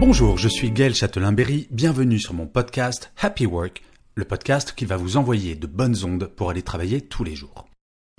Bonjour, je suis Gaël Châtelain-Berry, bienvenue sur mon podcast Happy Work, le podcast qui va vous envoyer de bonnes ondes pour aller travailler tous les jours.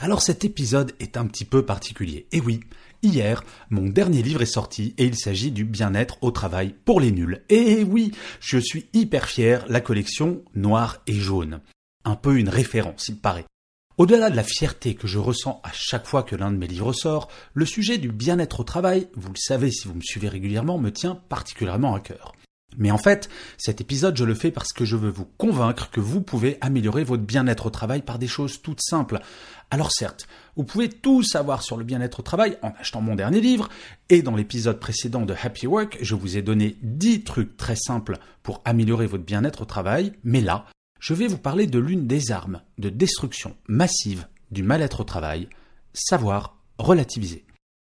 Alors cet épisode est un petit peu particulier. Et oui, hier, mon dernier livre est sorti et il s'agit du bien-être au travail pour les nuls. Et oui, je suis hyper fier, la collection noire et jaune. Un peu une référence, il paraît. Au-delà de la fierté que je ressens à chaque fois que l'un de mes livres sort, le sujet du bien-être au travail, vous le savez si vous me suivez régulièrement, me tient particulièrement à cœur. Mais en fait, cet épisode, je le fais parce que je veux vous convaincre que vous pouvez améliorer votre bien-être au travail par des choses toutes simples. Alors certes, vous pouvez tout savoir sur le bien-être au travail en achetant mon dernier livre, et dans l'épisode précédent de Happy Work, je vous ai donné 10 trucs très simples pour améliorer votre bien-être au travail, mais là, je vais vous parler de l'une des armes de destruction massive du mal-être au travail, savoir relativiser.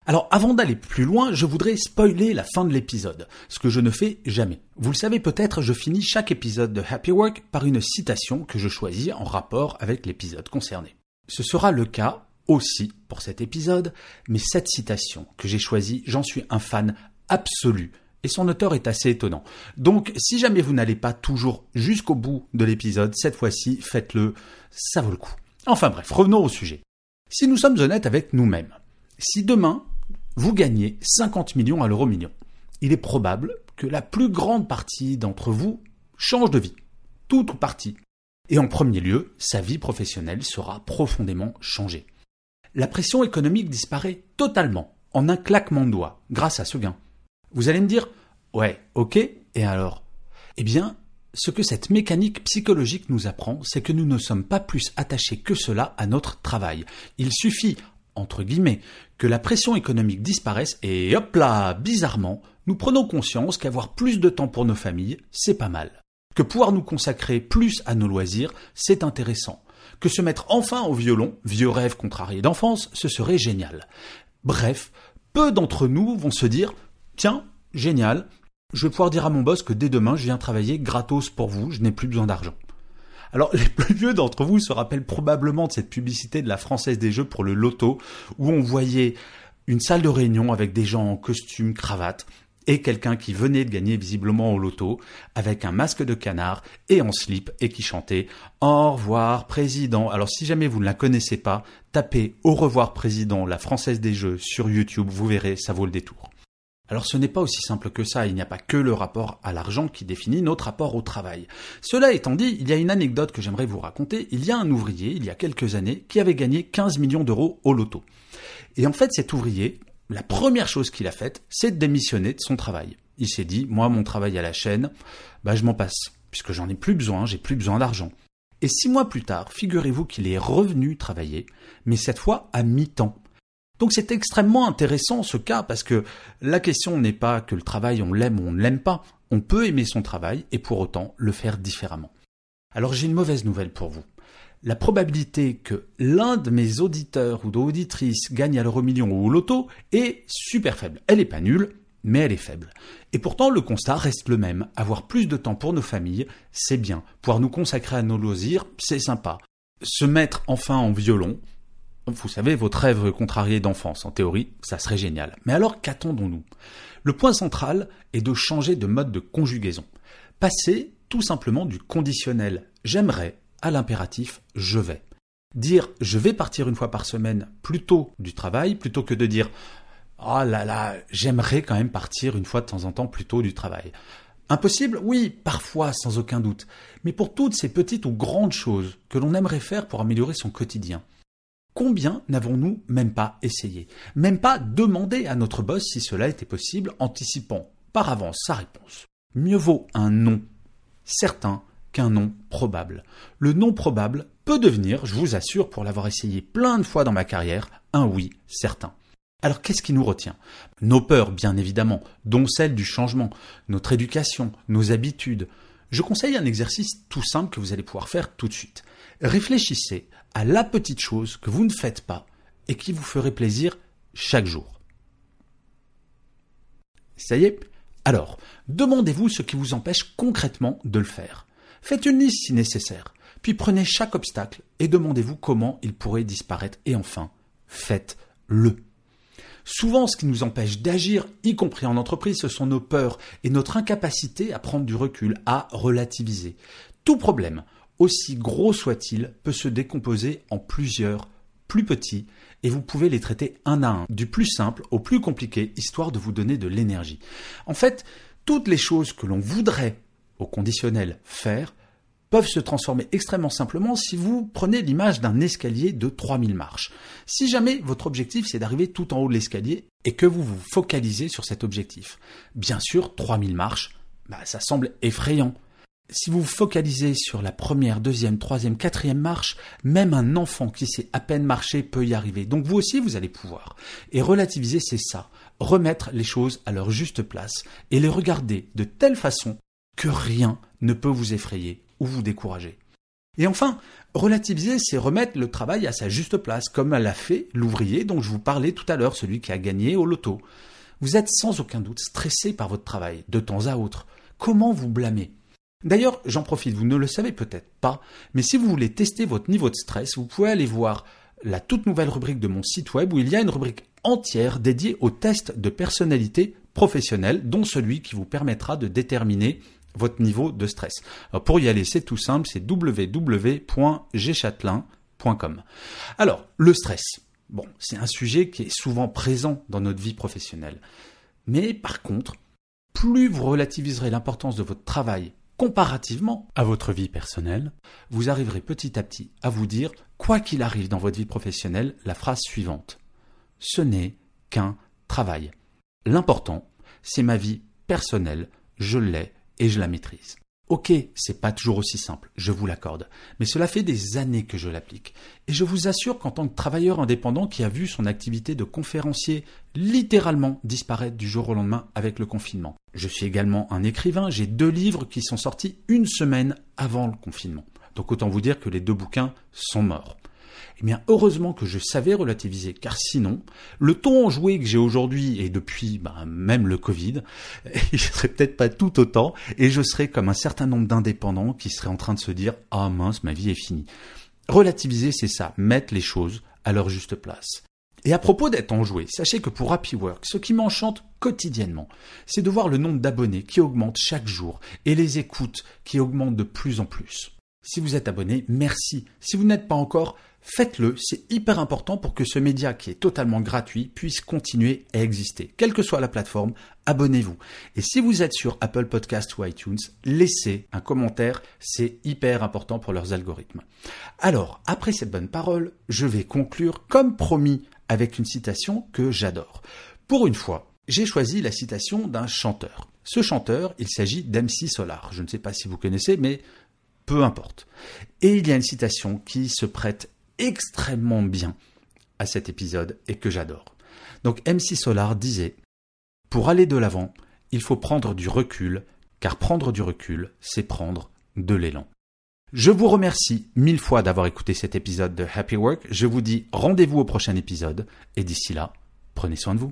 Alors avant d'aller plus loin, je voudrais spoiler la fin de l'épisode, ce que je ne fais jamais. Vous le savez peut-être, je finis chaque épisode de Happy Work par une citation que je choisis en rapport avec l'épisode concerné. Ce sera le cas aussi pour cet épisode, mais cette citation que j'ai choisie, j'en suis un fan absolu et son auteur est assez étonnant. Donc, si jamais vous n'allez pas toujours jusqu'au bout de l'épisode, cette fois-ci, faites-le, ça vaut le coup. Enfin bref, revenons au sujet. Si nous sommes honnêtes avec nous-mêmes, si demain, vous gagnez 50 millions à l'euro million, il est probable que la plus grande partie d'entre vous change de vie. Toute partie. Et en premier lieu, sa vie professionnelle sera profondément changée. La pression économique disparaît totalement, en un claquement de doigts, grâce à ce gain. Vous allez me dire, ouais, ok, et alors? Eh bien, ce que cette mécanique psychologique nous apprend, c'est que nous ne sommes pas plus attachés que cela à notre travail. Il suffit, entre guillemets, que la pression économique disparaisse et hop là, bizarrement, nous prenons conscience qu'avoir plus de temps pour nos familles, c'est pas mal. Que pouvoir nous consacrer plus à nos loisirs, c'est intéressant. Que se mettre enfin au violon, vieux rêve contrarié d'enfance, ce serait génial. Bref, peu d'entre nous vont se dire Tiens, génial, je vais pouvoir dire à mon boss que dès demain, je viens travailler gratos pour vous, je n'ai plus besoin d'argent. Alors, les plus vieux d'entre vous se rappellent probablement de cette publicité de la Française des Jeux pour le loto, où on voyait une salle de réunion avec des gens en costume, cravate, et quelqu'un qui venait de gagner visiblement au loto, avec un masque de canard et en slip, et qui chantait Au revoir président. Alors si jamais vous ne la connaissez pas, tapez Au revoir président, la Française des Jeux sur YouTube, vous verrez, ça vaut le détour. Alors ce n'est pas aussi simple que ça, il n'y a pas que le rapport à l'argent qui définit notre rapport au travail. Cela étant dit, il y a une anecdote que j'aimerais vous raconter. Il y a un ouvrier, il y a quelques années, qui avait gagné 15 millions d'euros au loto. Et en fait, cet ouvrier, la première chose qu'il a faite, c'est de démissionner de son travail. Il s'est dit, moi, mon travail à la chaîne, bah, je m'en passe, puisque j'en ai plus besoin, j'ai plus besoin d'argent. Et six mois plus tard, figurez-vous qu'il est revenu travailler, mais cette fois à mi-temps. Donc c'est extrêmement intéressant ce cas parce que la question n'est pas que le travail on l'aime ou on ne l'aime pas. On peut aimer son travail et pour autant le faire différemment. Alors j'ai une mauvaise nouvelle pour vous. La probabilité que l'un de mes auditeurs ou d'auditrices gagne à l'euro million ou au loto est super faible. Elle n'est pas nulle, mais elle est faible. Et pourtant, le constat reste le même. Avoir plus de temps pour nos familles, c'est bien. Pouvoir nous consacrer à nos loisirs, c'est sympa. Se mettre enfin en violon, vous savez, votre rêve contrarié d'enfance, en théorie, ça serait génial. Mais alors, qu'attendons-nous? Le point central est de changer de mode de conjugaison. Passer tout simplement du conditionnel j'aimerais à l'impératif je vais. Dire je vais partir une fois par semaine plutôt du travail, plutôt que de dire oh là là, j'aimerais quand même partir une fois de temps en temps plutôt du travail. Impossible? Oui, parfois, sans aucun doute. Mais pour toutes ces petites ou grandes choses que l'on aimerait faire pour améliorer son quotidien, Combien n'avons-nous même pas essayé? Même pas demandé à notre boss si cela était possible, anticipant par avance sa réponse. Mieux vaut un non certain qu'un non probable. Le non probable peut devenir, je vous assure, pour l'avoir essayé plein de fois dans ma carrière, un oui certain. Alors qu'est-ce qui nous retient? Nos peurs, bien évidemment, dont celle du changement, notre éducation, nos habitudes. Je conseille un exercice tout simple que vous allez pouvoir faire tout de suite. Réfléchissez à la petite chose que vous ne faites pas et qui vous ferait plaisir chaque jour. Ça y est Alors, demandez-vous ce qui vous empêche concrètement de le faire. Faites une liste si nécessaire, puis prenez chaque obstacle et demandez-vous comment il pourrait disparaître. Et enfin, faites-le. Souvent, ce qui nous empêche d'agir, y compris en entreprise, ce sont nos peurs et notre incapacité à prendre du recul, à relativiser. Tout problème, aussi gros soit-il, peut se décomposer en plusieurs plus petits et vous pouvez les traiter un à un, du plus simple au plus compliqué, histoire de vous donner de l'énergie. En fait, toutes les choses que l'on voudrait, au conditionnel, faire, peuvent se transformer extrêmement simplement si vous prenez l'image d'un escalier de 3000 marches. Si jamais votre objectif c'est d'arriver tout en haut de l'escalier et que vous vous focalisez sur cet objectif. Bien sûr, 3000 marches, bah, ça semble effrayant. Si vous vous focalisez sur la première, deuxième, troisième, quatrième marche, même un enfant qui sait à peine marcher peut y arriver. Donc vous aussi, vous allez pouvoir. Et relativiser, c'est ça. Remettre les choses à leur juste place et les regarder de telle façon que rien ne peut vous effrayer ou vous décourager. Et enfin, relativiser, c'est remettre le travail à sa juste place, comme l'a fait l'ouvrier dont je vous parlais tout à l'heure, celui qui a gagné au loto. Vous êtes sans aucun doute stressé par votre travail, de temps à autre. Comment vous blâmer? D'ailleurs, j'en profite, vous ne le savez peut-être pas, mais si vous voulez tester votre niveau de stress, vous pouvez aller voir la toute nouvelle rubrique de mon site web où il y a une rubrique entière dédiée aux tests de personnalité professionnelle, dont celui qui vous permettra de déterminer votre niveau de stress. pour y aller, c'est tout simple, c'est www.gchatelain.com. Alors, le stress. Bon, c'est un sujet qui est souvent présent dans notre vie professionnelle. Mais par contre, plus vous relativiserez l'importance de votre travail comparativement à votre vie personnelle, vous arriverez petit à petit à vous dire, quoi qu'il arrive dans votre vie professionnelle, la phrase suivante. Ce n'est qu'un travail. L'important, c'est ma vie personnelle, je l'ai, et je la maîtrise. Ok, c'est pas toujours aussi simple, je vous l'accorde, mais cela fait des années que je l'applique. Et je vous assure qu'en tant que travailleur indépendant qui a vu son activité de conférencier littéralement disparaître du jour au lendemain avec le confinement. Je suis également un écrivain, j'ai deux livres qui sont sortis une semaine avant le confinement. Donc autant vous dire que les deux bouquins sont morts. Eh bien, heureusement que je savais relativiser, car sinon, le ton enjoué que j'ai aujourd'hui et depuis ben, même le Covid, je serais peut-être pas tout autant, et je serais comme un certain nombre d'indépendants qui seraient en train de se dire ah mince, ma vie est finie. Relativiser, c'est ça, mettre les choses à leur juste place. Et à propos d'être enjoué, sachez que pour Happy Work, ce qui m'enchante quotidiennement, c'est de voir le nombre d'abonnés qui augmente chaque jour et les écoutes qui augmentent de plus en plus. Si vous êtes abonné, merci. Si vous n'êtes pas encore, faites-le, c'est hyper important pour que ce média qui est totalement gratuit puisse continuer à exister. Quelle que soit la plateforme, abonnez-vous. Et si vous êtes sur Apple Podcast ou iTunes, laissez un commentaire, c'est hyper important pour leurs algorithmes. Alors, après cette bonne parole, je vais conclure comme promis avec une citation que j'adore. Pour une fois, j'ai choisi la citation d'un chanteur. Ce chanteur, il s'agit d'MC Solar. Je ne sais pas si vous connaissez, mais peu importe. Et il y a une citation qui se prête extrêmement bien à cet épisode et que j'adore. Donc MC Solar disait Pour aller de l'avant, il faut prendre du recul, car prendre du recul, c'est prendre de l'élan. Je vous remercie mille fois d'avoir écouté cet épisode de Happy Work. Je vous dis rendez-vous au prochain épisode et d'ici là, prenez soin de vous.